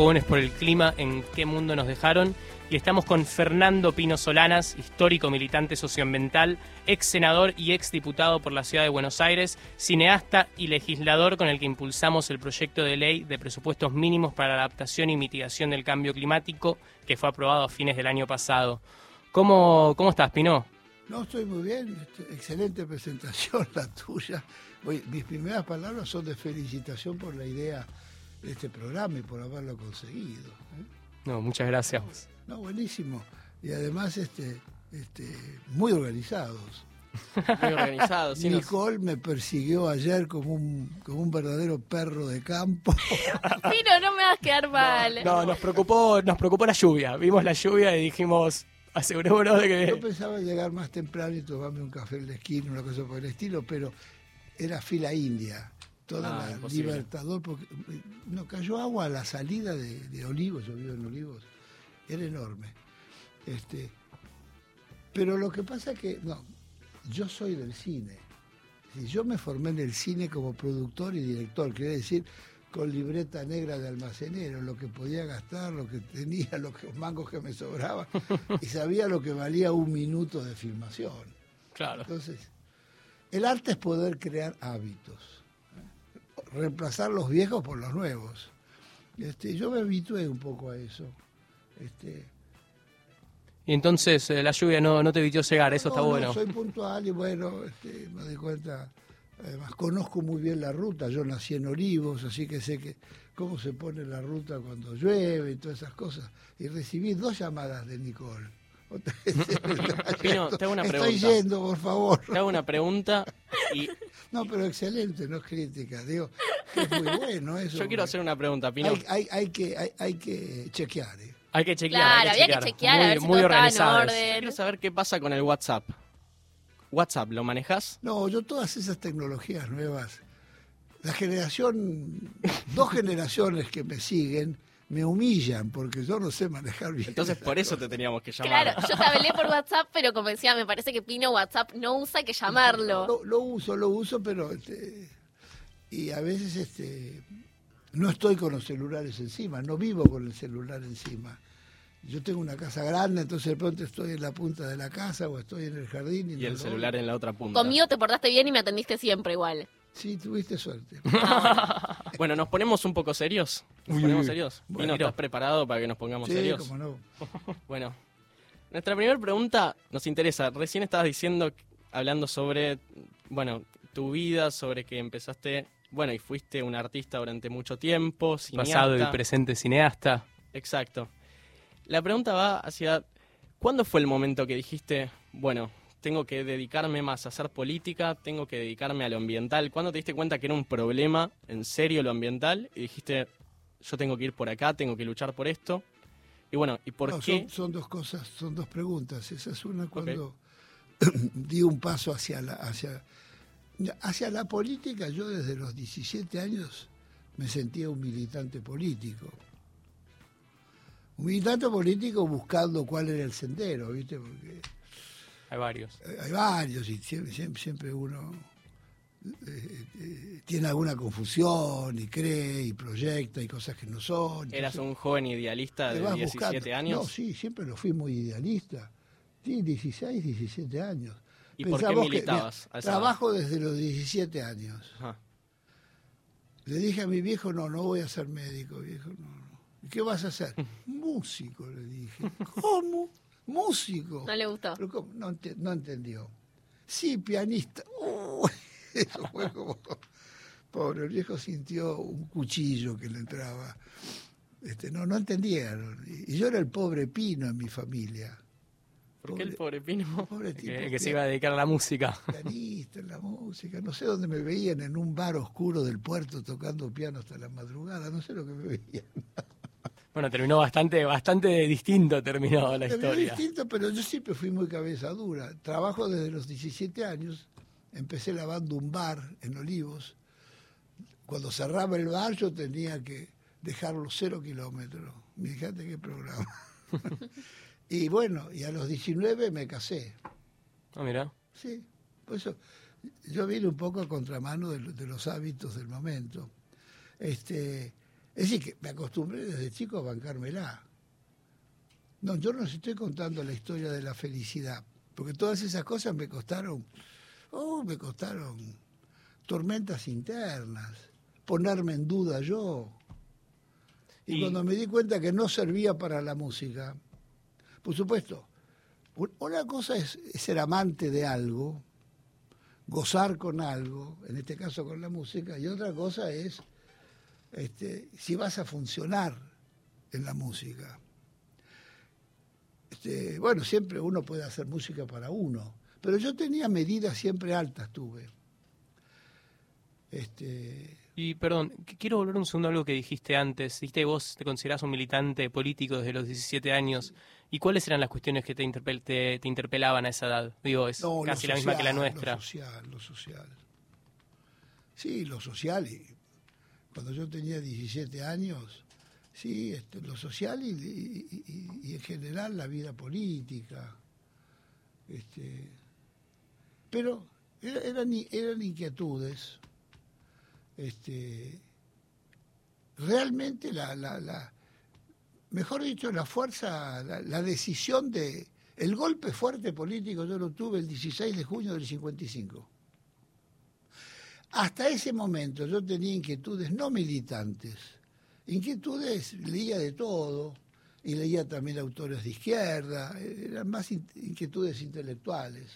Fogones por el Clima en qué mundo nos dejaron. Y estamos con Fernando Pino Solanas, histórico militante socioambiental, ex senador y ex diputado por la ciudad de Buenos Aires, cineasta y legislador con el que impulsamos el proyecto de ley de presupuestos mínimos para la adaptación y mitigación del cambio climático que fue aprobado a fines del año pasado. ¿Cómo, cómo estás, Pino? No, estoy muy bien. Este, excelente presentación la tuya. mis primeras palabras son de felicitación por la idea de este programa y por haberlo conseguido. ¿eh? No, muchas gracias. No, buenísimo. Y además, este, este, muy organizados. Muy organizados. Nicole me persiguió ayer como un, como un verdadero perro de campo. Pero no me vas a quedar mal. No, nos preocupó, nos preocupó la lluvia. Vimos la lluvia y dijimos, asegurémonos de que... Yo pensaba llegar más temprano y tomarme un café en la esquina, una cosa por el estilo, pero era fila india toda ah, la Libertador, porque no cayó agua a la salida de, Olivos, yo vivo en Olivos, era enorme. Este, pero lo que pasa es que, no, yo soy del cine. Yo me formé en el cine como productor y director, quiere decir, con libreta negra de almacenero, lo que podía gastar, lo que tenía, los mangos que me sobraban, y sabía lo que valía un minuto de filmación. Claro. Entonces, el arte es poder crear hábitos reemplazar los viejos por los nuevos. Este, yo me habitué un poco a eso. Este, y entonces eh, la lluvia no, no te evitó llegar, eso está bueno. soy puntual y bueno, este, me doy cuenta, además conozco muy bien la ruta, yo nací en Olivos, así que sé que cómo se pone la ruta cuando llueve y todas esas cosas. Y recibí dos llamadas de Nicole. Pino, te hago una pregunta. Estoy yendo, por favor. Te hago una pregunta y... No, pero excelente, no es crítica. Digo, es muy bueno eso. Yo quiero hacer una pregunta, Pino. Hay, hay, que, hay, hay, que chequear. ¿eh? Hay que chequear. Claro, había que chequear, muy, a ver si muy organizado. Quiero saber qué pasa con el WhatsApp. WhatsApp, ¿lo manejas? No, yo todas esas tecnologías nuevas, la generación, dos generaciones que me siguen, me humillan porque yo no sé manejar bien. Entonces por eso te teníamos que llamar. Claro, yo te hablé por WhatsApp, pero como decía, me parece que Pino WhatsApp no usa, que llamarlo. Lo, uso, lo uso, pero este, y a veces este no estoy con los celulares encima, no vivo con el celular encima. Yo tengo una casa grande, entonces de pronto estoy en la punta de la casa o estoy en el jardín. Y, el celular en la otra punta. Conmigo te portaste bien y me atendiste siempre igual. Sí, tuviste suerte. bueno, ¿nos ponemos un poco serios? ¿Nos ponemos serios? Bueno, ¿estás preparado para que nos pongamos sí, serios? Cómo no. bueno, nuestra primera pregunta nos interesa. Recién estabas diciendo, hablando sobre, bueno, tu vida, sobre que empezaste, bueno, y fuiste un artista durante mucho tiempo, cineasta. Pasado y presente cineasta. Exacto. La pregunta va hacia, ¿cuándo fue el momento que dijiste, bueno, tengo que dedicarme más a hacer política, tengo que dedicarme a lo ambiental. ¿Cuándo te diste cuenta que era un problema en serio lo ambiental y dijiste, yo tengo que ir por acá, tengo que luchar por esto? Y bueno, ¿y por qué? Son, dos cosas, son dos preguntas. Esa es una cuando di un paso hacia la, hacia, hacia la política. Yo desde los 17 años me sentía un militante político. Un militante político buscando cuál era el sendero, ¿viste? Porque hay varios. Eh, hay varios y siempre, siempre, uno eh, eh, tiene alguna confusión y cree y proyecta y cosas que no son. ¿Eras un joven idealista de 17 años? No, sí, siempre lo fui muy idealista. Sí, 16, 17 años. ¿Y por qué militabas? trabajo desde los 17 años. Le dije a mi viejo, no, no voy a ser médico, viejo, no. ¿Qué vas a hacer? Músico, le dije. ¿Cómo? Músico. No le gustó. no, no, entendió. Sí, pianista. eso fue como... Pobre, el viejo sintió un cuchillo que le entraba. Este, no, no entendieron. Y yo era el pobre Pino en mi familia. ¿Por qué el pobre Pino? Pobre que, se iba a dedicar a la música. Pianista en la música. No sé dónde me veían, en un bar oscuro del puerto tocando piano hasta la madrugada. No sé lo que me veían. Bueno, terminó bastante, bastante distinto terminó la terminó historia. distinto, pero yo siempre fui muy cabeza dura. Trabajo desde los 17 años. Empecé lavando un bar en Olivos. Cuando cerraba el bar yo tenía que dejarlo cero kilómetros. Fíjate qué programa. y bueno, y a los 19 me casé. Ah, mira. Sí, por eso yo vine un poco a contramano de, de los hábitos del momento. Este, Es decir, que me acostumbré desde chico a bancármela. No, yo no les estoy contando la historia de la felicidad, porque todas esas cosas me costaron, oh, me costaron tormentas internas, ponerme en duda yo. Y, y, cuando me di cuenta que no servía para la música, por supuesto, una cosa es ser amante de algo, gozar con algo, en este caso con la música, y otra cosa es este, si vas a funcionar en la música. Este, bueno, siempre uno puede hacer música para uno, pero yo tenía medidas siempre altas, tuve. Este... Y perdón, quiero volver un segundo a algo que dijiste antes. Dijiste vos te considerás un militante político desde los 17 años. ¿Y cuáles eran las cuestiones que te, interpel te, te interpelaban a esa edad? Digo, es casi la misma que la nuestra. Lo social, lo social. Sí, lo social. Y cuando yo tenía 17 años, sí, este, lo social y, en general la vida política. Este, pero eran, eran inquietudes. Este, realmente la, la, la mejor dicho, la fuerza, la, decisión de... El golpe fuerte político yo lo tuve el 16 de junio del 55. Hasta ese momento yo tenía inquietudes no militantes, inquietudes, leía de todo, y leía también autores de izquierda, eran más inquietudes intelectuales.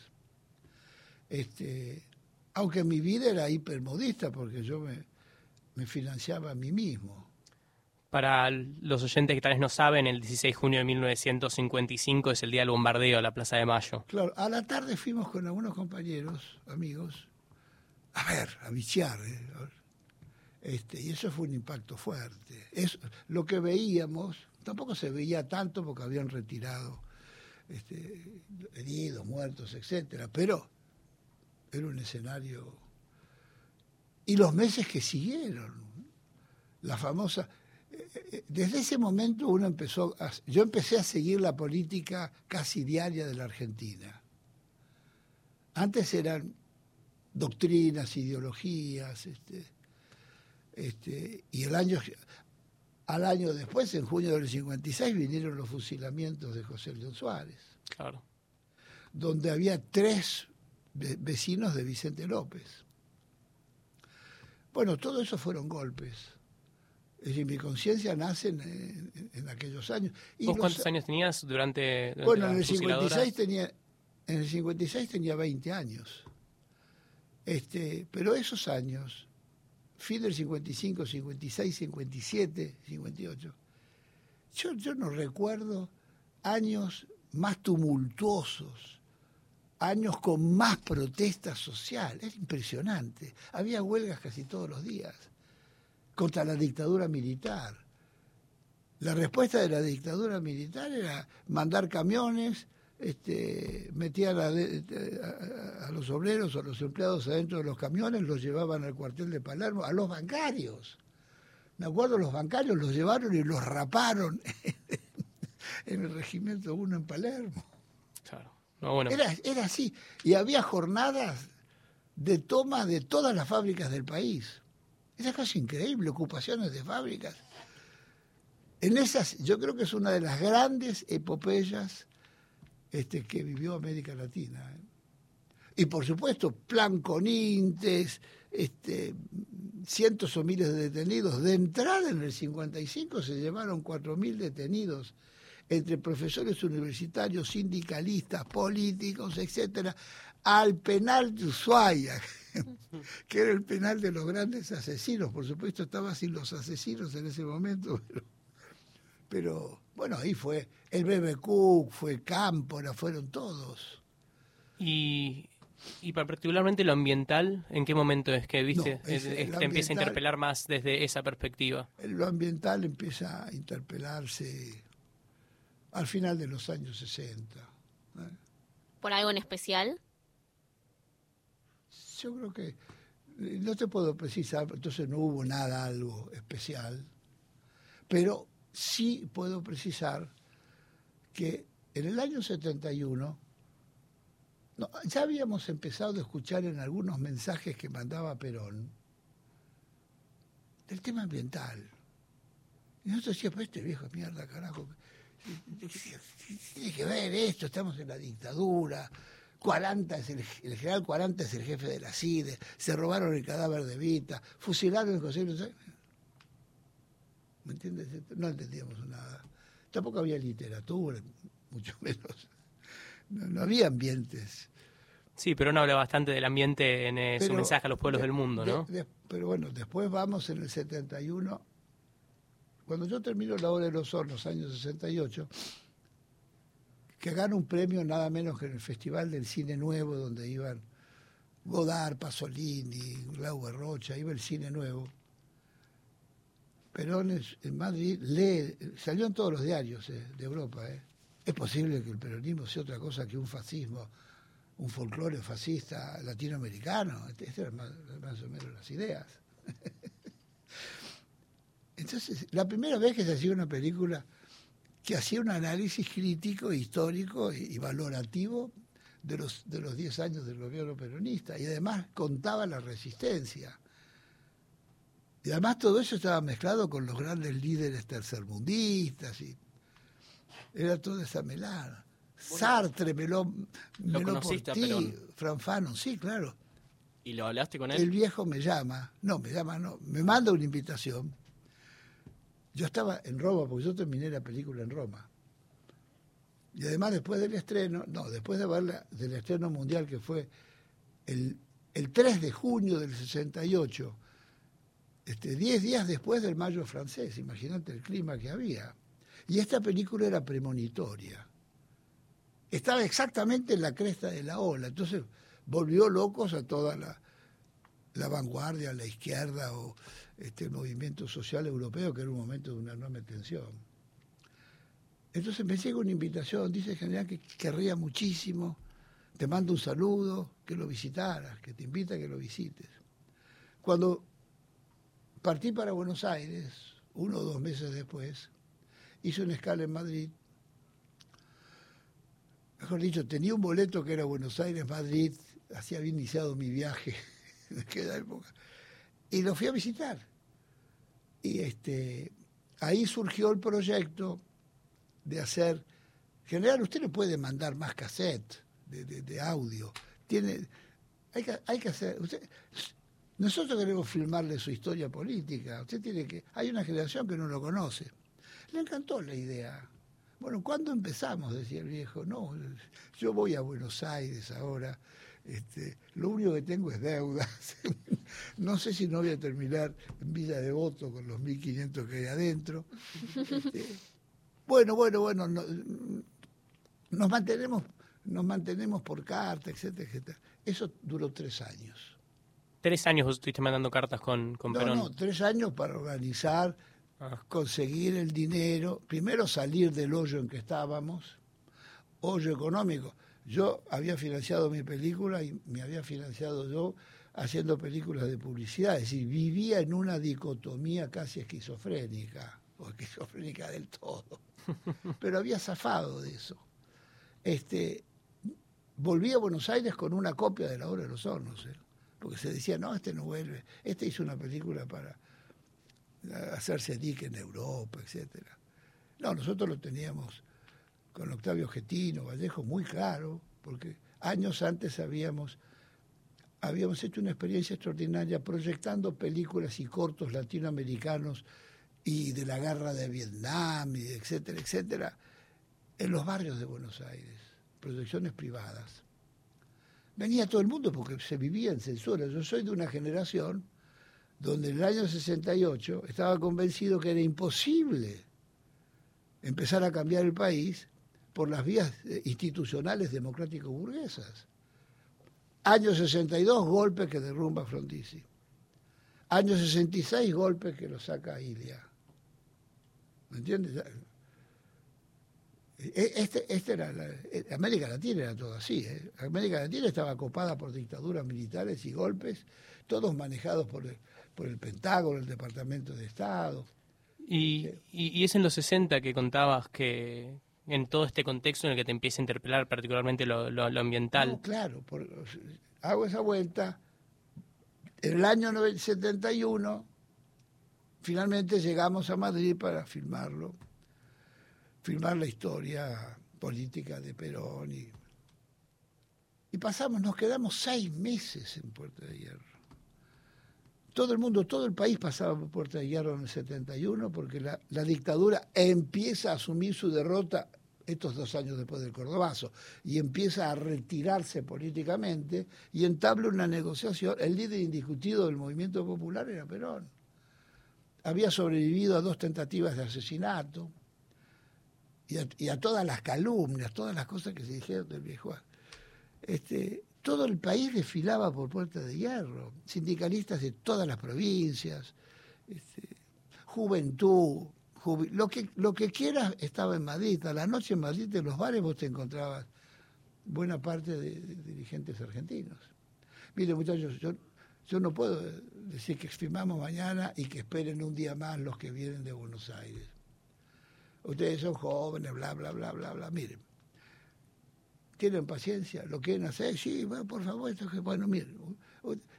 Este, aunque mi vida era hipermodista porque yo me, me financiaba a mí mismo. Para los oyentes que tal vez no saben, el 16 de junio de 1955 es el día del bombardeo a la Plaza de Mayo. Claro, a la tarde fuimos con algunos compañeros, amigos, a ver, a bichear. ¿eh? Este, y eso fue un impacto fuerte. Es, lo que veíamos, tampoco se veía tanto porque habían retirado este, heridos, muertos, etcétera, pero era un escenario. Y los meses que siguieron, la famosa desde ese momento uno empezó, yo empecé a seguir la política casi diaria de la Argentina. Antes eran doctrinas, ideologías, este, este, y el año, al año después, en junio del 56, vinieron los fusilamientos de José León Suárez. Claro. Donde había tres vecinos de Vicente López. Bueno, todo eso fueron golpes es decir, mi conciencia nace en, aquellos años. Y ¿Vos cuántos años tenías durante, Bueno, en el, 56 tenía, en el 56 tenía 20 años. Este, pero esos años, fin del 55, 56, 57, 58, yo, yo no recuerdo años más tumultuosos, años con más protesta social. Es impresionante. Había huelgas casi todos los días contra la dictadura militar. La respuesta de la dictadura militar era mandar camiones, este, metían a, a, los obreros o a los empleados adentro de los camiones, los llevaban al cuartel de Palermo, a los bancarios. Me acuerdo, los bancarios los llevaron y los raparon en el regimiento 1 en Palermo. Claro. bueno. era, era así. Y había jornadas de toma de todas las fábricas del país. Esa cosa increíble, ocupaciones de fábricas. En esas, yo creo que es una de las grandes epopeyas este, que vivió América Latina. ¿eh? Y por supuesto, plan con Intes, este, cientos o miles de detenidos. De entrada en el 55 se llevaron 4.000 detenidos entre profesores universitarios, sindicalistas, políticos, etcétera, al penal de Ushuaia, que era el penal de los grandes asesinos. Por supuesto, estaba sin los asesinos en ese momento, pero, bueno, ahí fue el Bebe Cook, fue Cámpora, fueron todos. Y, y particularmente lo ambiental, ¿en qué momento es que viste te empieza a interpelar más desde esa perspectiva? Lo ambiental empieza a interpelarse al final de los años 60. ¿eh? ¿Por algo en especial? yo creo que no te puedo precisar, entonces no hubo nada, algo especial, pero sí puedo precisar que en el año 71 ya habíamos empezado a escuchar en algunos mensajes que mandaba Perón del tema ambiental. Y nosotros decíamos, este viejo mierda, carajo, tiene que ver esto, estamos en la dictadura, 40 es el, general 40 es el jefe de la CIDE, se robaron el cadáver de Vita, fusilaron el José ¿Me entiendes? No entendíamos nada. Tampoco había literatura, mucho menos. No, había ambientes. Sí, pero uno habla bastante del ambiente en su mensaje a los pueblos del mundo, ¿no? pero bueno, después vamos en el 71. Cuando yo termino la obra de los hornos, años 68, que gana un premio nada menos que en el Festival del Cine Nuevo, donde iban Godard, Pasolini, Glauber Rocha, iba el cine nuevo. Perón en Madrid lee, salió en todos los diarios eh, de Europa. Eh. Es posible que el peronismo sea otra cosa que un fascismo, un folclore fascista latinoamericano. Estas este eran más, o menos las ideas. Entonces, la primera vez que se hacía una película que hacía un análisis crítico, histórico y, valorativo de los, de los 10 años del gobierno peronista y además contaba la resistencia. Y además todo eso estaba mezclado con los grandes líderes tercermundistas y era toda esa melada. Sartre me lo, me lo, por ti, Franfano, sí, claro. ¿Y lo hablaste con él? El viejo me llama, no, me llama, no, me manda una invitación yo estaba en Roma, porque yo terminé la película en Roma. Y además después del estreno, no, después de verla, del estreno mundial que fue el, el 3 de junio del 68, este, 10 días después del mayo francés, imagínate el clima que había. Y esta película era premonitoria. Estaba exactamente en la cresta de la ola, entonces volvió locos a toda la, la vanguardia, la izquierda o este, el movimiento social europeo, que era un momento de una enorme tensión. Entonces me llega una invitación, dice el general que querría muchísimo, te mando un saludo, que lo visitaras, que te invita a que lo visites. Cuando partí para Buenos Aires, uno o dos meses después, hice una escala en Madrid. Mejor dicho, tenía un boleto que era Buenos Aires-Madrid, así había iniciado mi viaje aquella época y lo fui a visitar. Y este, ahí surgió el proyecto de hacer. En general, usted le puede mandar más cassette de, audio. Tiene, hay, que, hay que hacer. Usted, nosotros queremos filmarle su historia política. Usted tiene que. Hay una generación que no lo conoce. Le encantó la idea. Bueno, ¿cuándo empezamos? Decía el viejo. No, yo voy a Buenos Aires ahora este, lo único que tengo es deudas. no sé si no voy a terminar en Villa Devoto con los 1.500 que hay adentro. Este, bueno, bueno, bueno, nos mantenemos nos mantenemos por carta, etcétera, etcétera. Eso duró tres años. ¿Tres años vos estuviste mandando cartas con, con Perón? No, tres años para organizar, ah. conseguir el dinero, primero salir del hoyo en que estábamos, hoyo económico. Yo había financiado mi película y me había financiado yo haciendo películas de publicidad, es decir, vivía en una dicotomía casi esquizofrénica, o esquizofrénica del todo, pero había zafado de eso. Este, volví a Buenos Aires con una copia de la obra de los hornos, ¿eh? Porque se decía, no, este no vuelve, este hizo una película para hacerse dique en Europa, etcétera. No, nosotros lo teníamos con Octavio Getino, Vallejo, muy claro, porque años antes habíamos, habíamos hecho una experiencia extraordinaria proyectando películas y cortos latinoamericanos y de la guerra de Vietnam, etcétera, etcétera, en los barrios de Buenos Aires, proyecciones privadas. Venía todo el mundo porque se vivía en censura. Yo soy de una generación donde en el año 68 estaba convencido que era imposible empezar a cambiar el país por las vías eh, institucionales democrático-burguesas. Año 62, golpe que derrumba Frondizi. Año 66, golpe que lo saca Ilia. ¿Me entiendes? E, este, este era eh, América Latina era todo así. ¿eh? América Latina estaba copada por dictaduras militares y golpes, todos manejados por el, por el Pentágono, el Departamento de Estado. Y, y, y, es en los 60 que contabas que, en todo este contexto en el que te empieza a interpelar particularmente lo, ambiental. claro, hago esa vuelta. En el año 71 finalmente llegamos a Madrid para filmarlo, filmar la historia política de Perón y, y pasamos, nos quedamos seis meses en Puerta de Hierro. Todo el mundo, todo el país pasaba por Puerta de Hierro en el 71 porque la, la dictadura empieza a asumir su derrota estos dos años después del Cordobazo, y empieza a retirarse políticamente y entabla una negociación. El líder indiscutido del movimiento popular era Perón. Había sobrevivido a dos tentativas de asesinato y a, todas las calumnias, todas las cosas que se dijeron del viejo. Este, todo el país desfilaba por Puerta de Hierro, sindicalistas de todas las provincias, este, juventud, lo que, lo que quieras estaba en Madrid. A la noche en Madrid, en los bares, vos te encontrabas buena parte de, dirigentes argentinos. Mire, muchachos, yo, yo no puedo decir que firmamos mañana y que esperen un día más los que vienen de Buenos Aires. Ustedes son jóvenes, bla, bla, bla, bla, bla. Miren, ¿tienen paciencia? ¿Lo quieren hacer? Sí, bueno, por favor, esto que, bueno, miren,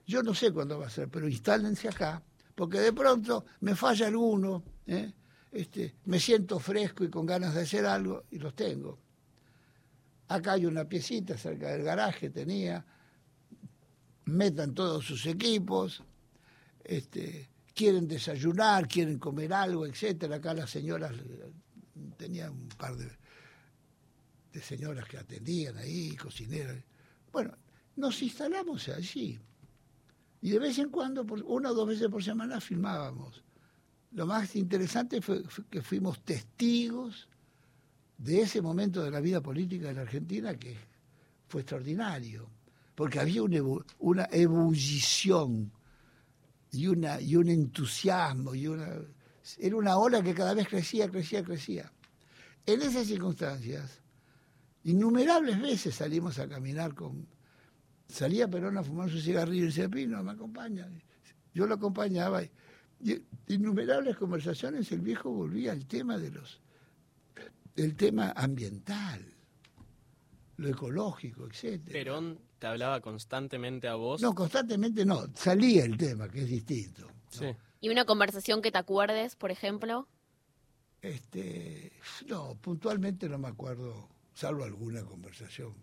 yo no sé cuándo va a ser, pero instálense acá, porque de pronto me falla alguno, ¿eh? este, me siento fresco y con ganas de hacer algo y los tengo. Acá hay una piecita cerca del garaje, tenía, metan todos sus equipos, este, quieren desayunar, quieren comer algo, etcétera. Acá las señoras tenían un par de, de señoras que atendían ahí, cocineras. Bueno, nos instalamos allí. Y de vez en cuando, una o dos veces por semana, filmábamos lo más interesante fue, que fuimos testigos de ese momento de la vida política de la Argentina que fue extraordinario, porque había una, ebullición y, una, y un entusiasmo, y una, era una ola que cada vez crecía, crecía, crecía. En esas circunstancias, innumerables veces salimos a caminar con... Salía Perón a fumar su cigarrillo y decía, Pino, me acompaña. Yo lo acompañaba y y innumerables conversaciones el viejo volvía al tema de los del tema ambiental, lo ecológico, etcétera. Perón te hablaba constantemente a vos. No, constantemente no, salía el tema, que es distinto. Sí. ¿Y una conversación que te acuerdes, por ejemplo? Este, no, puntualmente no me acuerdo, salvo alguna conversación.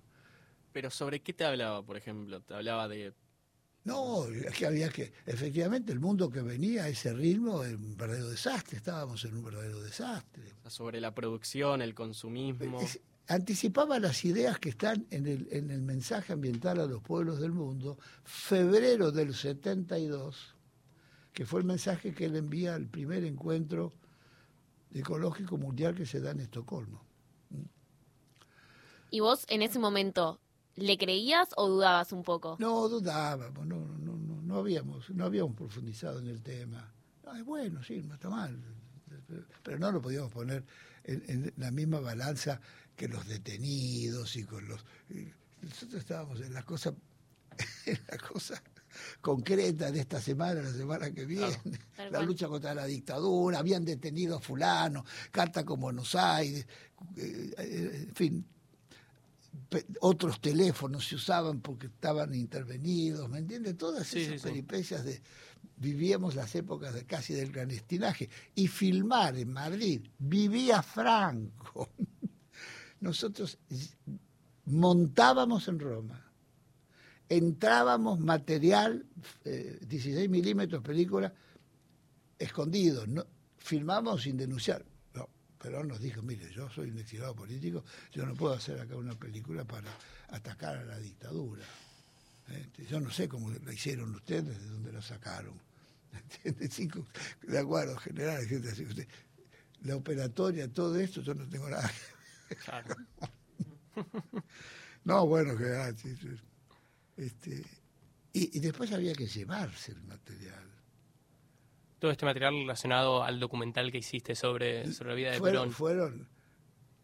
Pero sobre qué te hablaba, por ejemplo? ¿Te hablaba de no, es que había que, efectivamente, el mundo que venía a ese ritmo era un verdadero desastre, estábamos en un verdadero desastre. Sobre la producción, el consumismo. anticipaba las ideas que están en el, en el mensaje ambiental a los pueblos del mundo, febrero del 72, que fue el mensaje que él envía al primer encuentro ecológico mundial que se da en Estocolmo. ¿Y vos en ese momento ¿Le creías o dudabas un poco? No, dudábamos, no, no, no, no habíamos, no habíamos profundizado en el tema. es bueno, sí, no está mal, pero no lo podíamos poner en, la misma balanza que los detenidos y con los. Nosotros estábamos en la cosa, en la cosa concreta de esta semana, la semana que viene, la lucha contra la dictadura, habían detenido a fulano, carta con Buenos Aires, eh, eh, en fin, otros teléfonos se usaban porque estaban intervenidos, ¿me entiendes? Todas esas peripecias de vivíamos las épocas de casi del clandestinaje. Y filmar en Madrid vivía Franco. Nosotros montábamos en Roma, entrábamos material 16 eh, milímetros película escondido, no, filmamos sin denunciar. Perón nos dijo, mire, yo soy un exilado político, yo no puedo hacer acá una película para atacar a la dictadura. Este, yo no sé cómo la hicieron ustedes, de dónde la sacaron. de acuerdo, general, la operatoria, todo esto, yo no tengo nada. Claro. no, bueno, general, este, y después había que llevarse el material todo este material relacionado al documental que hiciste sobre, la vida de fueron, Perón? Fueron,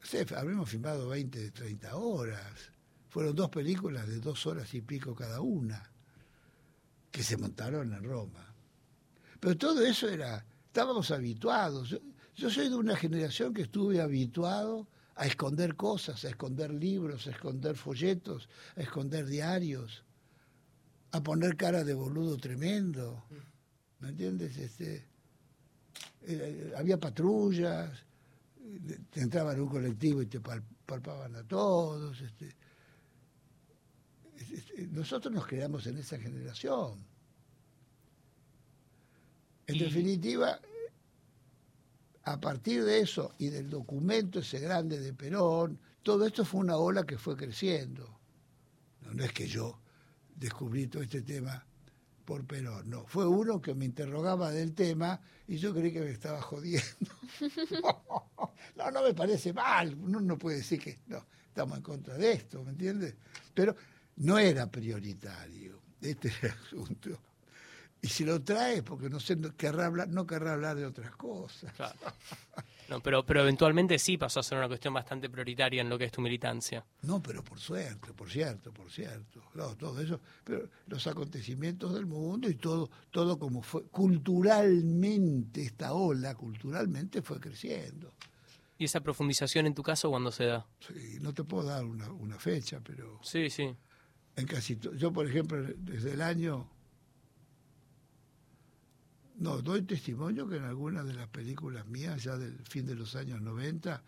sé, habremos filmado 20, 30 horas. Fueron dos películas de dos horas y pico cada una, que se montaron en Roma. Pero todo eso era, estábamos habituados. Yo, soy de una generación que estuve habituado a esconder cosas, a esconder libros, a esconder folletos, a esconder diarios, a poner cara de boludo tremendo. ¿Me entiendes? Este, eh, había patrullas, te entraban en un colectivo y te palpaban a todos. Este, nosotros nos creamos en esa generación. En definitiva, a partir de eso y del documento ese grande de Perón, todo esto fue una ola que fue creciendo. No, es que yo descubrí todo este tema por Perón, no. Fue uno que me interrogaba del tema y yo creí que me estaba jodiendo. no, no me parece mal. Uno no puede decir que no, estamos en contra de esto, ¿me entiendes? Pero no era prioritario. Este asunto. Y si lo trae, porque no sé, querrá hablar, no querrá hablar de otras cosas. No, pero, pero eventualmente sí pasó a ser una cuestión bastante prioritaria en lo que es tu militancia. No, pero por suerte, por cierto, por cierto. Claro, todo eso. Pero los acontecimientos del mundo y todo, todo como fue culturalmente, esta ola culturalmente fue creciendo. ¿Y esa profundización en tu caso cuándo se da? Sí, no te puedo dar una, una fecha, pero. Sí, sí. En casi yo, por ejemplo, desde el año no, doy testimonio que en algunas de las películas mías, ya del fin de los años 90,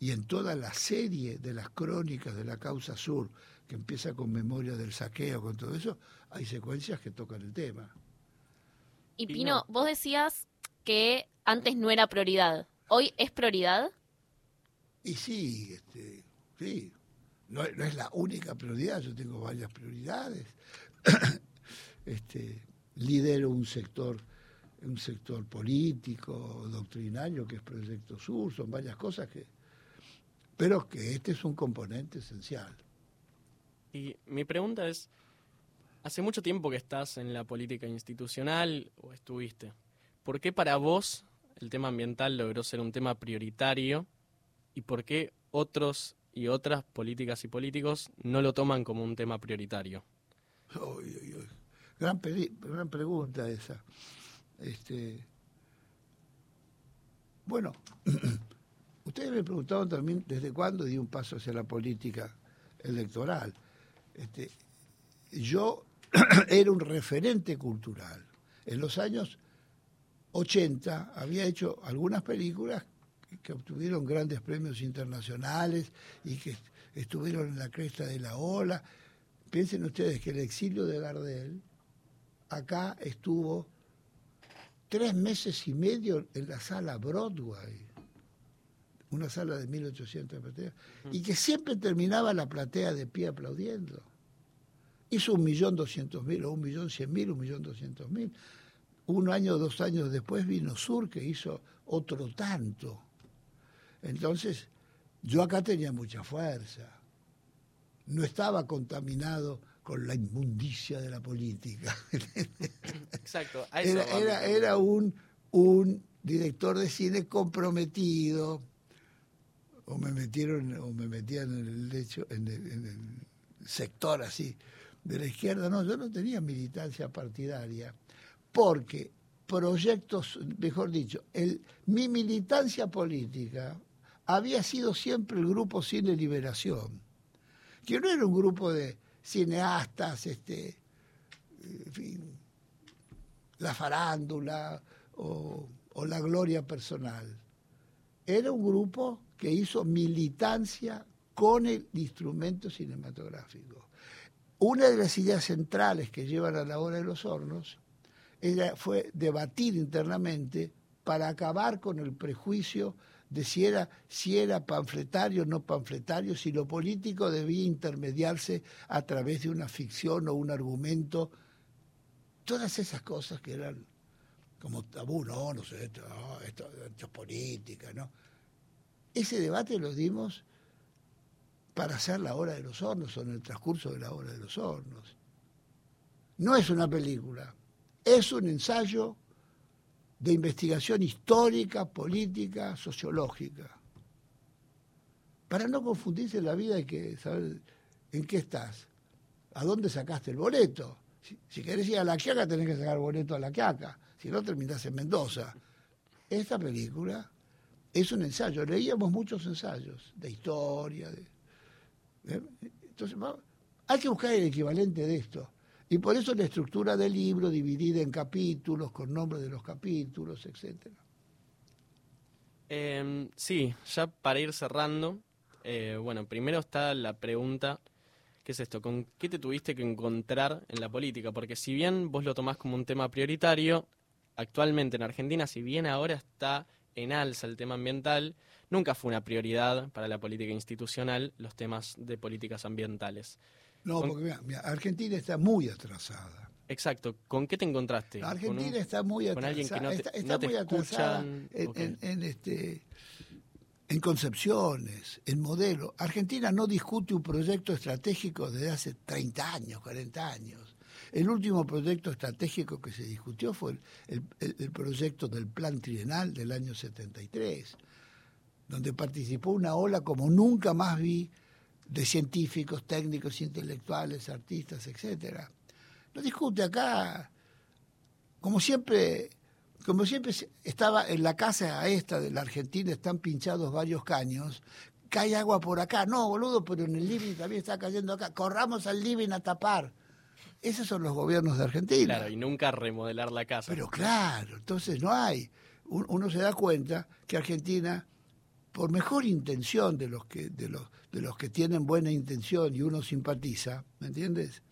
y en toda la serie de las crónicas de la causa sur, que empieza con memoria del saqueo, con todo eso, hay secuencias que tocan el tema. Y Pino, vos decías que antes no era prioridad. ¿Hoy es prioridad? Y sí, este, sí. No, no es la única prioridad, yo tengo varias prioridades. este, lidero un sector un sector político, doctrinario, que es Proyecto Sur, son varias cosas que... Pero que este es un componente esencial. Y mi pregunta es, hace mucho tiempo que estás en la política institucional o estuviste. ¿Por qué para vos el tema ambiental logró ser un tema prioritario y por qué otros y otras políticas y políticos no lo toman como un tema prioritario? Gran, gran pregunta esa. Este, bueno, ustedes me preguntaban también desde cuándo di un paso hacia la política electoral. Este, yo era un referente cultural. En los años 80 había hecho algunas películas que obtuvieron grandes premios internacionales y que estuvieron en la cresta de la ola. Piensen ustedes que el exilio de Gardel acá estuvo tres meses y medio en la sala Broadway, una sala de 1800 plateas, y que siempre terminaba la platea de pie aplaudiendo. Hizo un millón doscientos mil, o un millón cien mil, un millón doscientos mil. Un año, dos años después vino Sur, que hizo otro tanto. Entonces, yo acá tenía mucha fuerza. No estaba contaminado con la inmundicia de la política. Exacto. era, era, un, un director de cine comprometido. O me metieron, o me metían en el lecho, en el, sector así de la izquierda. No, yo no tenía militancia partidaria, porque proyectos, mejor dicho, el, mi militancia política había sido siempre el grupo Cine Liberación, que no era un grupo de cineastas, este, la farándula o, o la gloria personal. Era un grupo que hizo militancia con el instrumento cinematográfico. Una de las ideas centrales que llevan a la hora de los hornos fue debatir internamente para acabar con el prejuicio de si era, si era panfletario o no panfletario, si lo político debía intermediarse a través de una ficción o un argumento. Todas esas cosas que eran como tabú, no, no sé, esto, esto, es política, ¿no? Ese debate lo dimos para hacer la hora de los hornos o en el transcurso de la hora de los hornos. No es una película, es un ensayo de investigación histórica, política, sociológica. Para no confundirse en la vida hay que saber en qué estás, a dónde sacaste el boleto. Si, querés ir a La Quiaca tenés que sacar el boleto a La Quiaca, si no terminás en Mendoza. Esta película es un ensayo, leíamos muchos ensayos de historia. ¿eh? Entonces, hay que buscar el equivalente de esto. Y por eso la estructura del libro dividida en capítulos, con nombres de los capítulos, etc. Em, sí, ya para ir cerrando, eh, bueno, primero está la pregunta, ¿qué es esto? ¿Con qué te tuviste que encontrar en la política? Porque si bien vos lo tomás como un tema prioritario, actualmente en Argentina, si bien ahora está en alza el tema ambiental, nunca fue una prioridad para la política institucional los temas de políticas ambientales. No, porque mira, Argentina está muy atrasada. Exacto. ¿Con qué te encontraste? Argentina está muy atrasada. Con alguien que no te, está, en, este, en concepciones, en modelo. Argentina no discute un proyecto estratégico desde hace 30 años, 40 años. El último proyecto estratégico que se discutió fue el, el proyecto del Plan Trienal del año 73, donde participó una ola como nunca más vi de científicos, técnicos, intelectuales, artistas, etcétera no discute acá. Como siempre, como siempre estaba en la casa esta de la Argentina, están pinchados varios caños, cae agua por acá. No, boludo, pero en el living también está cayendo acá. Corramos al living a tapar. Esos son los gobiernos de Argentina. Claro, y nunca remodelar la casa. Pero claro, entonces no hay. Uno se da cuenta que Argentina, por mejor intención de los que, de los, de los que tienen buena intención y uno simpatiza, ¿me entiendes?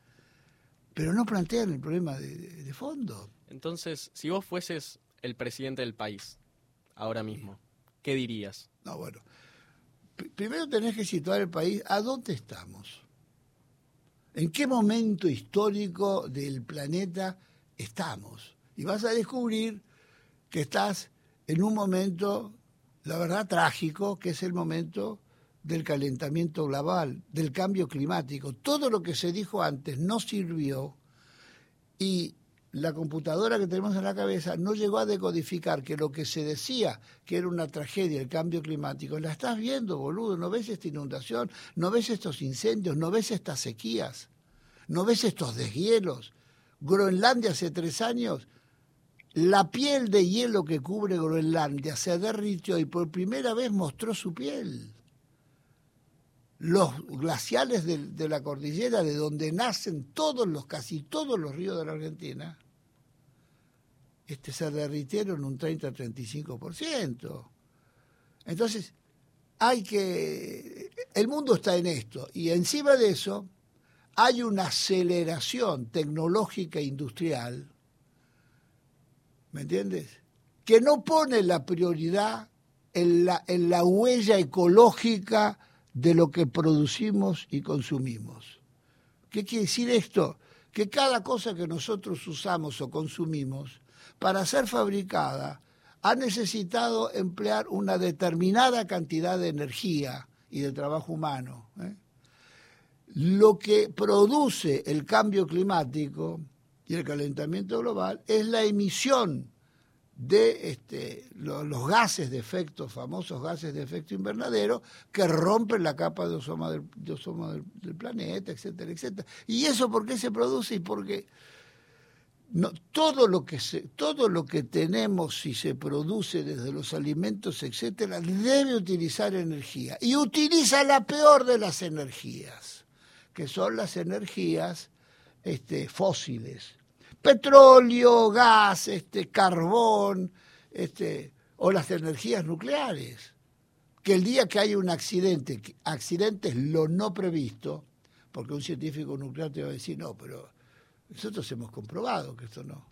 pero no plantean el problema de, fondo. Entonces, si vos fueses el presidente del país, ahora mismo, ¿qué dirías? No, bueno, primero tenés que situar el país a dónde estamos. ¿En qué momento histórico del planeta estamos? Y vas a descubrir que estás en un momento, la verdad, trágico, que es el momento del calentamiento global, del cambio climático. Todo lo que se dijo antes no sirvió y la computadora que tenemos en la cabeza no llegó a decodificar que lo que se decía que era una tragedia el cambio climático, la estás viendo, boludo, no ves esta inundación, no ves estos incendios, no ves estas sequías, no ves estos deshielos. Groenlandia hace tres años, la piel de hielo que cubre Groenlandia se derritió y por primera vez mostró su piel los glaciales de, la cordillera, de donde nacen todos los, casi todos los ríos de la Argentina, este, se derritieron un 30-35%. Entonces, hay que. El mundo está en esto. Y encima de eso, hay una aceleración tecnológica e industrial, ¿me entiendes? Que no pone la prioridad en la, en la huella ecológica de lo que producimos y consumimos. ¿Qué quiere decir esto? Que cada cosa que nosotros usamos o consumimos, para ser fabricada, ha necesitado emplear una determinada cantidad de energía y de trabajo humano. ¿eh? Lo que produce el cambio climático y el calentamiento global es la emisión de este, los, gases de efecto, famosos gases de efecto invernadero, que rompen la capa de ozono del, del, planeta, etcétera, etcétera. ¿Y eso por qué se produce? Y porque no, todo, lo que se, todo lo que tenemos y se produce desde los alimentos, etcétera, debe utilizar energía. Y utiliza la peor de las energías, que son las energías este, fósiles petróleo, gas, este, carbón, este, o las energías nucleares. Que el día que hay un accidente, accidente es lo no previsto, porque un científico nuclear te va a decir, no, pero nosotros hemos comprobado que esto no.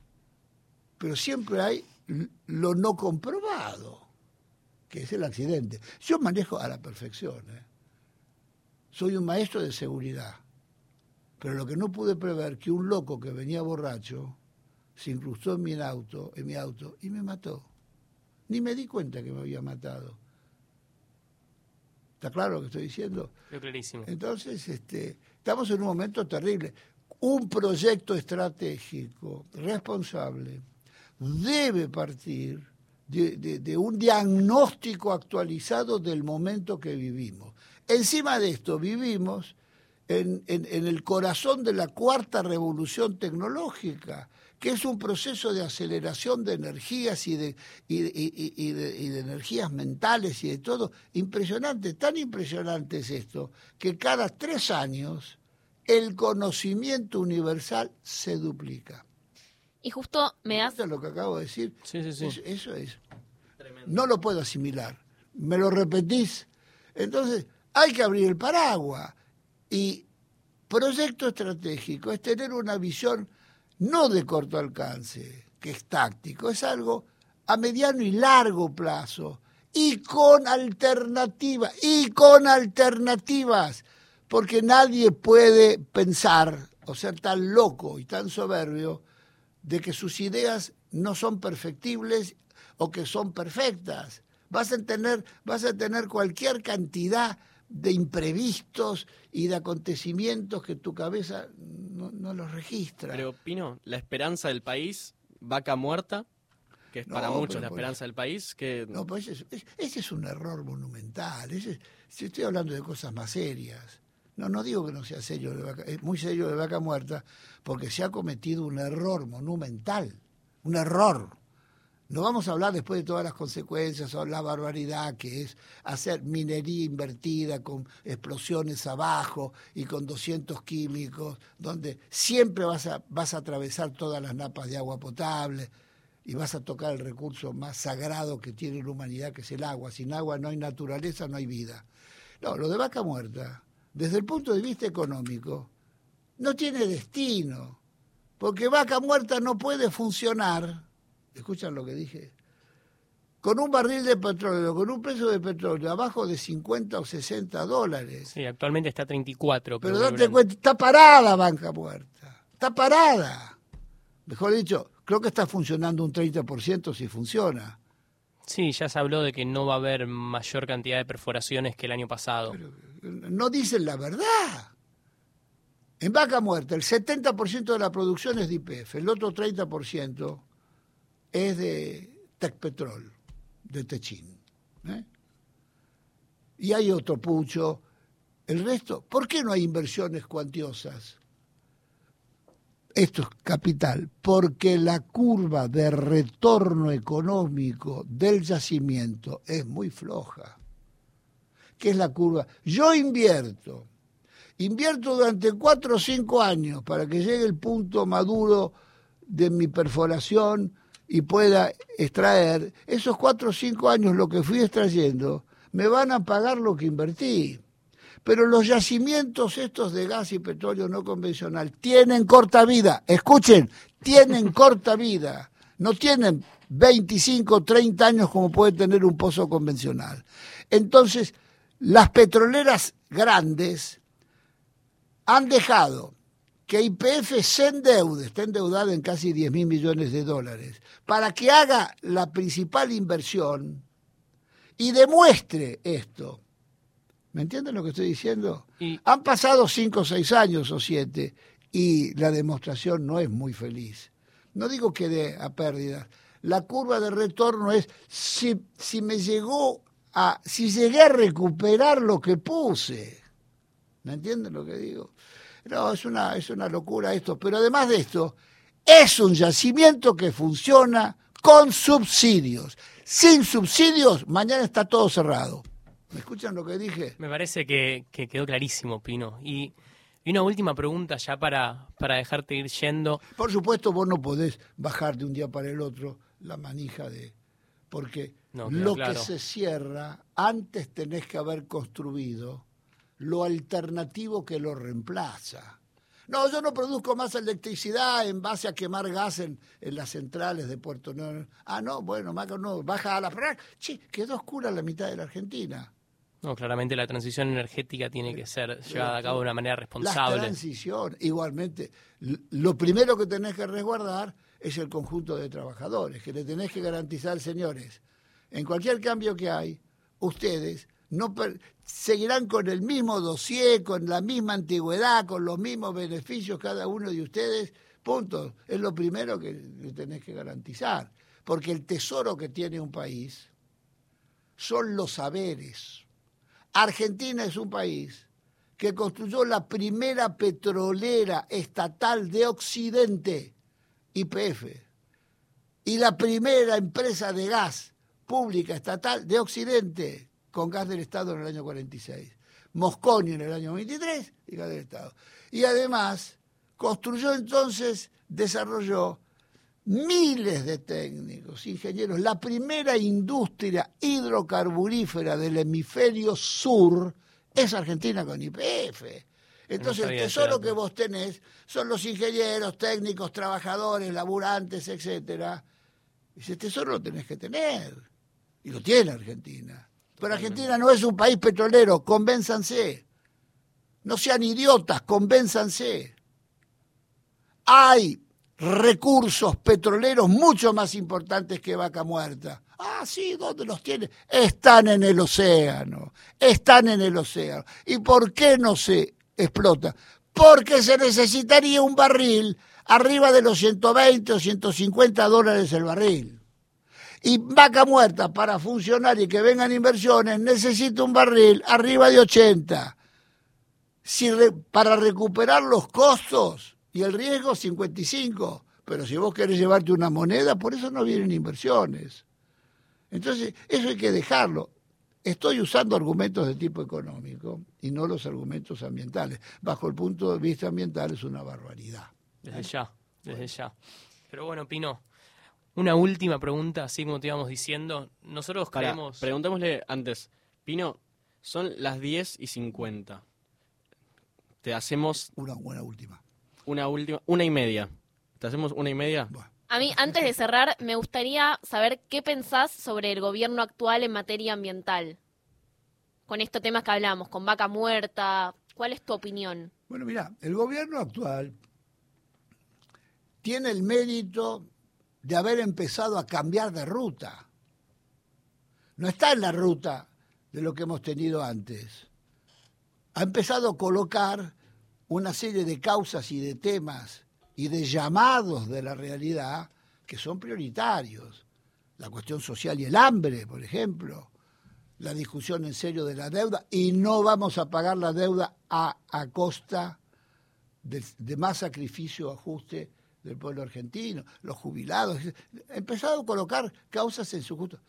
Pero siempre hay lo no comprobado, que es el accidente. Yo manejo a la perfección. ¿eh? Soy un maestro de seguridad. Pero lo que no pude prever que un loco que venía borracho se incrustó en mi auto, en mi auto y me mató. Ni me di cuenta que me había matado. ¿Está claro lo que estoy diciendo? clarísimo. Entonces, este, estamos en un momento terrible. Un proyecto estratégico responsable debe partir de, un diagnóstico actualizado del momento que vivimos. Encima de esto, vivimos en, el corazón de la cuarta revolución tecnológica, que es un proceso de aceleración de energías y de, y, de, energías mentales y de todo, impresionante, tan impresionante es esto, que cada tres años el conocimiento universal se duplica. Y justo me das... lo que acabo de decir? Sí, sí, sí. eso es. no lo puedo asimilar. ¿Me lo repetís? Entonces, hay que abrir el paraguas. Y proyecto estratégico es tener una visión no de corto alcance, que es táctico, es algo a mediano y largo plazo y con alternativas, y con alternativas, porque nadie puede pensar o ser tan loco y tan soberbio de que sus ideas no son perfectibles o que son perfectas. Vas a tener, vas a tener cualquier cantidad de imprevistos y de acontecimientos que tu cabeza no, no los registra. Pero, Pino, la esperanza del país, vaca muerta, que es para muchos la pues esperanza del país. Que... No, pues ese, ese, es un error monumental. Ese, si estoy hablando de cosas más serias. No, no digo que no sea serio de vaca, es muy serio de vaca muerta, porque se ha cometido un error monumental, un error. No vamos a hablar después de todas las consecuencias o la barbaridad que es hacer minería invertida con explosiones abajo y con 200 químicos, donde siempre vas a, vas a atravesar todas las napas de agua potable y vas a tocar el recurso más sagrado que tiene la humanidad, que es el agua. Sin agua no hay naturaleza, no hay vida. No, lo de vaca muerta, desde el punto de vista económico, no tiene destino, porque vaca muerta no puede funcionar escuchan lo que dije, con un barril de petróleo, con un precio de petróleo abajo de 50 o 60 dólares. Sí, actualmente está a 34. Pero date cuenta, está parada banca muerta, está parada. Mejor dicho, creo que está funcionando un 30% si funciona. Sí, ya se habló de que no va a haber mayor cantidad de perforaciones que el año pasado. no dicen la verdad. En vaca muerta, el 70% de la producción es de IPF, el otro 30% es de Tecpetrol, de Techín. ¿eh? Y hay otro pucho. El resto, ¿por qué no hay inversiones cuantiosas? Esto es capital, porque la curva de retorno económico del yacimiento es muy floja. ¿Qué es la curva? Yo invierto, invierto durante cuatro o cinco años para que llegue el punto maduro de mi perforación y pueda extraer, esos cuatro o cinco años lo que fui extrayendo, me van a pagar lo que invertí. Pero los yacimientos estos de gas y petróleo no convencional tienen corta vida. Escuchen, tienen corta vida. No tienen 25, 30 años como puede tener un pozo convencional. Entonces, las petroleras grandes han dejado que IPF se endeude, está endeudada en casi 10 mil millones de dólares, para que haga la principal inversión y demuestre esto. ¿Me entienden lo que estoy diciendo? Han pasado 5 o 6 años o 7 y la demostración no es muy feliz. No digo que dé a pérdida. La curva de retorno es si, si me llegó a, si llegué a recuperar lo que puse. ¿Me entienden lo que digo? No, es una, es una locura esto. Pero además de esto, es un yacimiento que funciona con subsidios. Sin subsidios, mañana está todo cerrado. ¿Me escuchan lo que dije? Me parece que, quedó clarísimo, Pino. Y, una última pregunta ya para, para dejarte ir yendo. Por supuesto, vos no podés bajar de un día para el otro la manija de... Porque lo que se cierra, antes tenés que haber construido lo alternativo que lo reemplaza. No, yo no produzco más electricidad en base a quemar gas en, las centrales de Puerto Nuevo. Ah, no, bueno, no, baja a la... Che, quedó oscura la mitad de la Argentina. No, claramente la transición energética tiene que ser llevada a cabo de una manera responsable. La transición, igualmente, lo primero que tenés que resguardar es el conjunto de trabajadores, que le tenés que garantizar, señores, en cualquier cambio que hay, ustedes no seguirán con el mismo dossier, con la misma antigüedad, con los mismos beneficios cada uno de ustedes, punto. Es lo primero que tenés que garantizar, porque el tesoro que tiene un país son los saberes. Argentina es un país que construyó la primera petrolera estatal de Occidente, IPF, y la primera empresa de gas pública estatal de Occidente, con gas del Estado en el año 46. Mosconi en el año 23 y gas del Estado. Y además construyó entonces, desarrolló miles de técnicos, ingenieros. La primera industria hidrocarburífera del hemisferio sur es Argentina con IPF. Entonces el tesoro que vos tenés son los ingenieros, técnicos, trabajadores, laburantes, etcétera. Ese tesoro lo tenés que tener. Y lo tiene Argentina. Pero Argentina no es un país petrolero, convénzanse. No sean idiotas, convénzanse. Hay recursos petroleros mucho más importantes que vaca muerta. Ah, sí, ¿dónde los tiene? Están en el océano, están en el océano. ¿Y por qué no se explota? Porque se necesitaría un barril arriba de los 120 o 150 dólares el barril. Y vaca muerta, para funcionar y que vengan inversiones, necesita un barril arriba de 80. Si para recuperar los costos y el riesgo, 55. Pero si vos querés llevarte una moneda, por eso no vienen inversiones. Entonces, eso hay que dejarlo. Estoy usando argumentos de tipo económico y no los argumentos ambientales. Bajo el punto de vista ambiental es una barbaridad. Desde ya, desde ya. Pero bueno, Pino, una última pregunta, así como te íbamos diciendo. Nosotros creemos... Preguntémosle antes. Pino, son las 10 y 50. Te hacemos... Una buena última. Una última... Una y media. ¿Te hacemos una y media? A mí, antes de cerrar, me gustaría saber qué pensás sobre el gobierno actual en materia ambiental. Con estos temas que hablamos, con vaca muerta, ¿cuál es tu opinión? Bueno, mira, el gobierno actual tiene el mérito de haber empezado a cambiar de ruta. No está en la ruta de lo que hemos tenido antes. Ha empezado a colocar una serie de causas y de temas y de llamados de la realidad que son prioritarios. La cuestión social y el hambre, por ejemplo, la discusión en serio de la deuda, y no vamos a pagar la deuda a, costa de, de más sacrificio ajuste del pueblo argentino, los jubilados. Empezado a colocar causas en su justo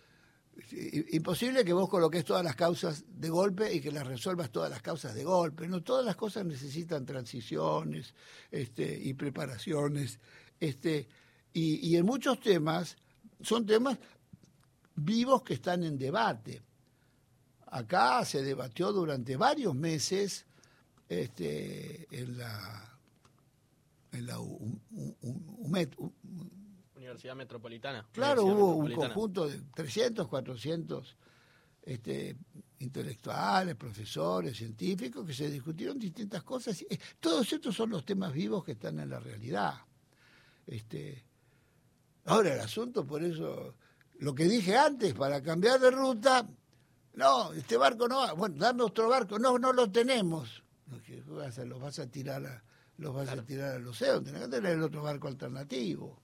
imposible que vos coloques todas las causas de golpe y que las resuelvas todas las causas de golpe. No, todas las cosas necesitan transiciones este, y preparaciones. Este, y, en muchos temas son temas vivos que están en debate. Acá se debatió durante varios meses este, en la, en la Universidad Metropolitana. Claro, hubo un conjunto de 300, 400 este, intelectuales, profesores, científicos, que se discutieron distintas cosas. Eh, todos estos son los temas vivos que están en la realidad. Este, ahora el asunto, por eso, lo que dije antes, para cambiar de ruta, no, este barco no va, bueno, dame otro barco, no, no lo tenemos. Los vas a tirar los vas a tirar al océano, tenés que tener el otro barco alternativo.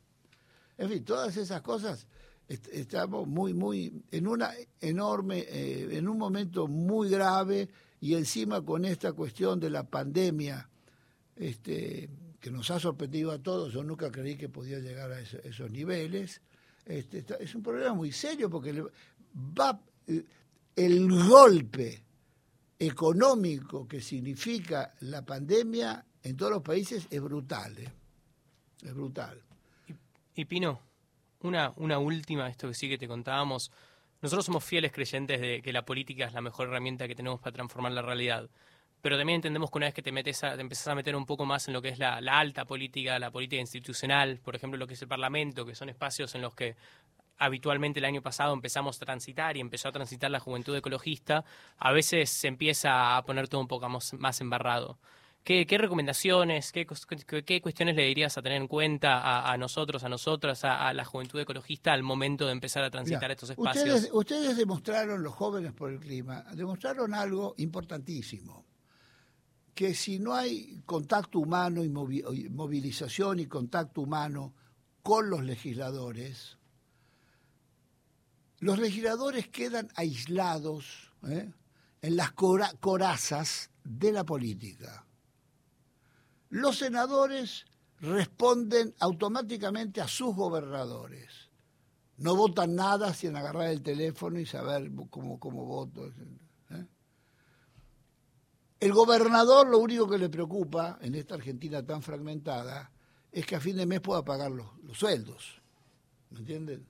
En fin, todas esas cosas estamos muy, muy, en una enorme, eh, en un momento muy grave y encima con esta cuestión de la pandemia, este, que nos ha sorprendido a todos, yo nunca creí que podía llegar a esos niveles, este, es un problema muy serio porque va el golpe económico que significa la pandemia en todos los países es brutal, ¿eh? es brutal. Y Pino, una, última, esto que sí que te contábamos. Nosotros somos fieles creyentes de que la política es la mejor herramienta que tenemos para transformar la realidad. Pero también entendemos que una vez que te, metes te empezás a meter un poco más en lo que es la, alta política, la política institucional, por ejemplo, lo que es el Parlamento, que son espacios en los que habitualmente el año pasado empezamos a transitar y empezó a transitar la juventud ecologista, a veces se empieza a poner todo un poco más embarrado. ¿Qué, recomendaciones, qué, cuestiones le dirías a tener en cuenta a, nosotros, a nosotras, a, la juventud ecologista al momento de empezar a transitar estos espacios? Ustedes, ustedes demostraron, los jóvenes por el clima, demostraron algo importantísimo, que si no hay contacto humano y movilización y contacto humano con los legisladores, los legisladores quedan aislados ¿eh? en las corazas de la política los senadores responden automáticamente a sus gobernadores. No votan nada sin agarrar el teléfono y saber cómo, cómo voto. ¿eh? El gobernador lo único que le preocupa en esta Argentina tan fragmentada es que a fin de mes pueda pagar los, sueldos. ¿Me entienden?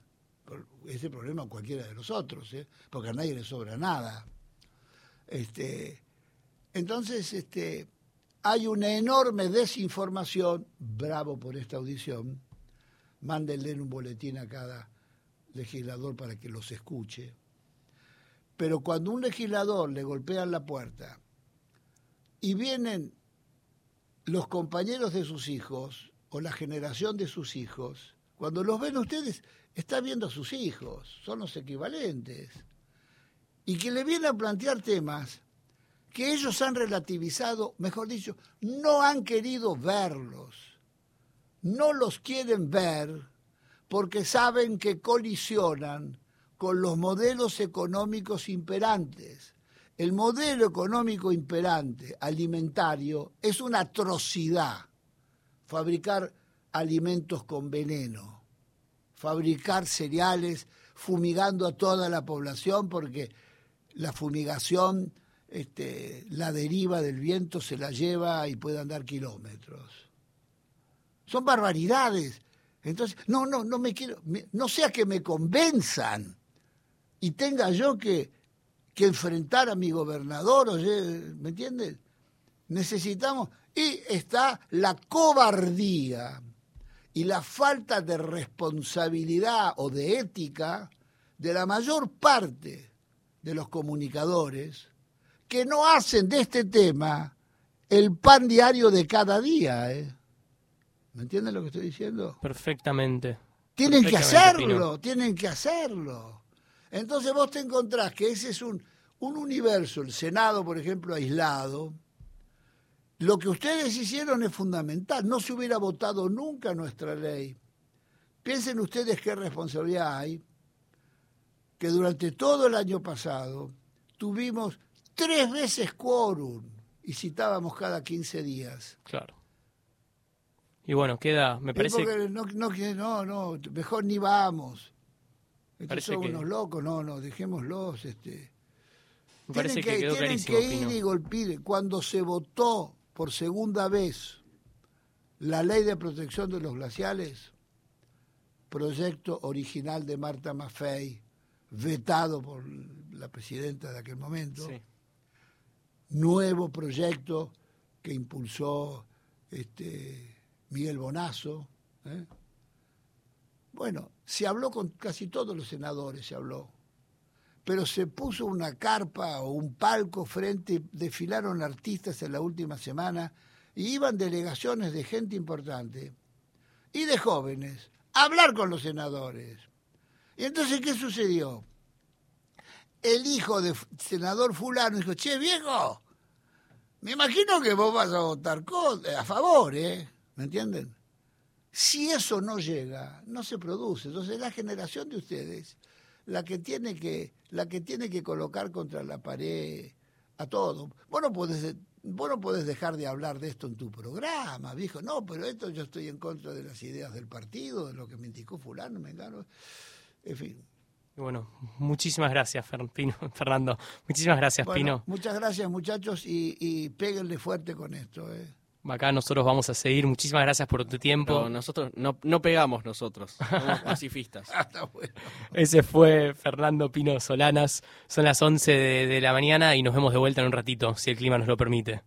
Ese problema cualquiera de nosotros, ¿eh? porque a nadie le sobra nada. Este, entonces, este, hay una enorme desinformación, bravo por esta audición, mándenle un boletín a cada legislador para que los escuche. Pero cuando un legislador le golpea la puerta y vienen los compañeros de sus hijos o la generación de sus hijos, cuando los ven ustedes, está viendo a sus hijos, son los equivalentes. Y que le vienen a plantear temas que ellos han relativizado, mejor dicho, no han querido verlos, no los quieren ver porque saben que colisionan con los modelos económicos imperantes. El modelo económico imperante alimentario es una atrocidad. Fabricar alimentos con veneno, fabricar cereales fumigando a toda la población porque la fumigación, este, la deriva del viento se la lleva y puede andar kilómetros. Son barbaridades. Entonces, no, no, no me quiero, no sea que me convenzan y tenga yo que, que enfrentar a mi gobernador, ¿me entiendes? Necesitamos, y está la cobardía y la falta de responsabilidad o de ética de la mayor parte de los comunicadores que no hacen de este tema el pan diario de cada día. ¿eh? ¿Me entienden lo que estoy diciendo? Perfectamente. Tienen que hacerlo, tienen que hacerlo. Entonces vos te encontrás que ese es un, un universo, el Senado, por ejemplo, aislado. Lo que ustedes hicieron es fundamental. No se hubiera votado nunca nuestra ley. Piensen ustedes qué responsabilidad hay que durante todo el año pasado tuvimos tres veces quórum y citábamos cada 15 días. Claro. Y bueno, queda, me parece... No, no, no, no, mejor ni vamos. Estos son unos locos, no, no, dejémoslos. Este. Me parece que, quedó tienen que ir y golpear. Cuando se votó por segunda vez la ley de protección de los glaciales, proyecto original de Marta Maffei, vetado por la presidenta de aquel momento, nuevo proyecto que impulsó este, Miguel Bonazo. ¿eh? Bueno, se habló con casi todos los senadores, se habló. Pero se puso una carpa o un palco frente, desfilaron artistas en la última semana y iban delegaciones de gente importante y de jóvenes a hablar con los senadores. Y entonces, ¿qué sucedió? El hijo del senador fulano dijo, che, viejo, me imagino que vos vas a votar a favor, ¿eh? ¿Me entienden? Si eso no llega, no se produce. Entonces la generación de ustedes, la que tiene que, la que, tiene que colocar contra la pared a todo. Vos no, podés, vos no podés dejar de hablar de esto en tu programa, viejo. No, pero esto yo estoy en contra de las ideas del partido, de lo que me indicó fulano, me engano. En fin. Bueno, muchísimas gracias, Fernando. Muchísimas gracias, Pino. Muchas gracias, muchachos, y, y péguenle fuerte con esto. ¿eh? Acá nosotros vamos a seguir. Muchísimas gracias por tu tiempo. nosotros no, no pegamos nosotros, somos pacifistas. Ah, Ese fue Fernando Pino Solanas. Son las 11 de la mañana y nos vemos de vuelta en un ratito, si el clima nos lo permite.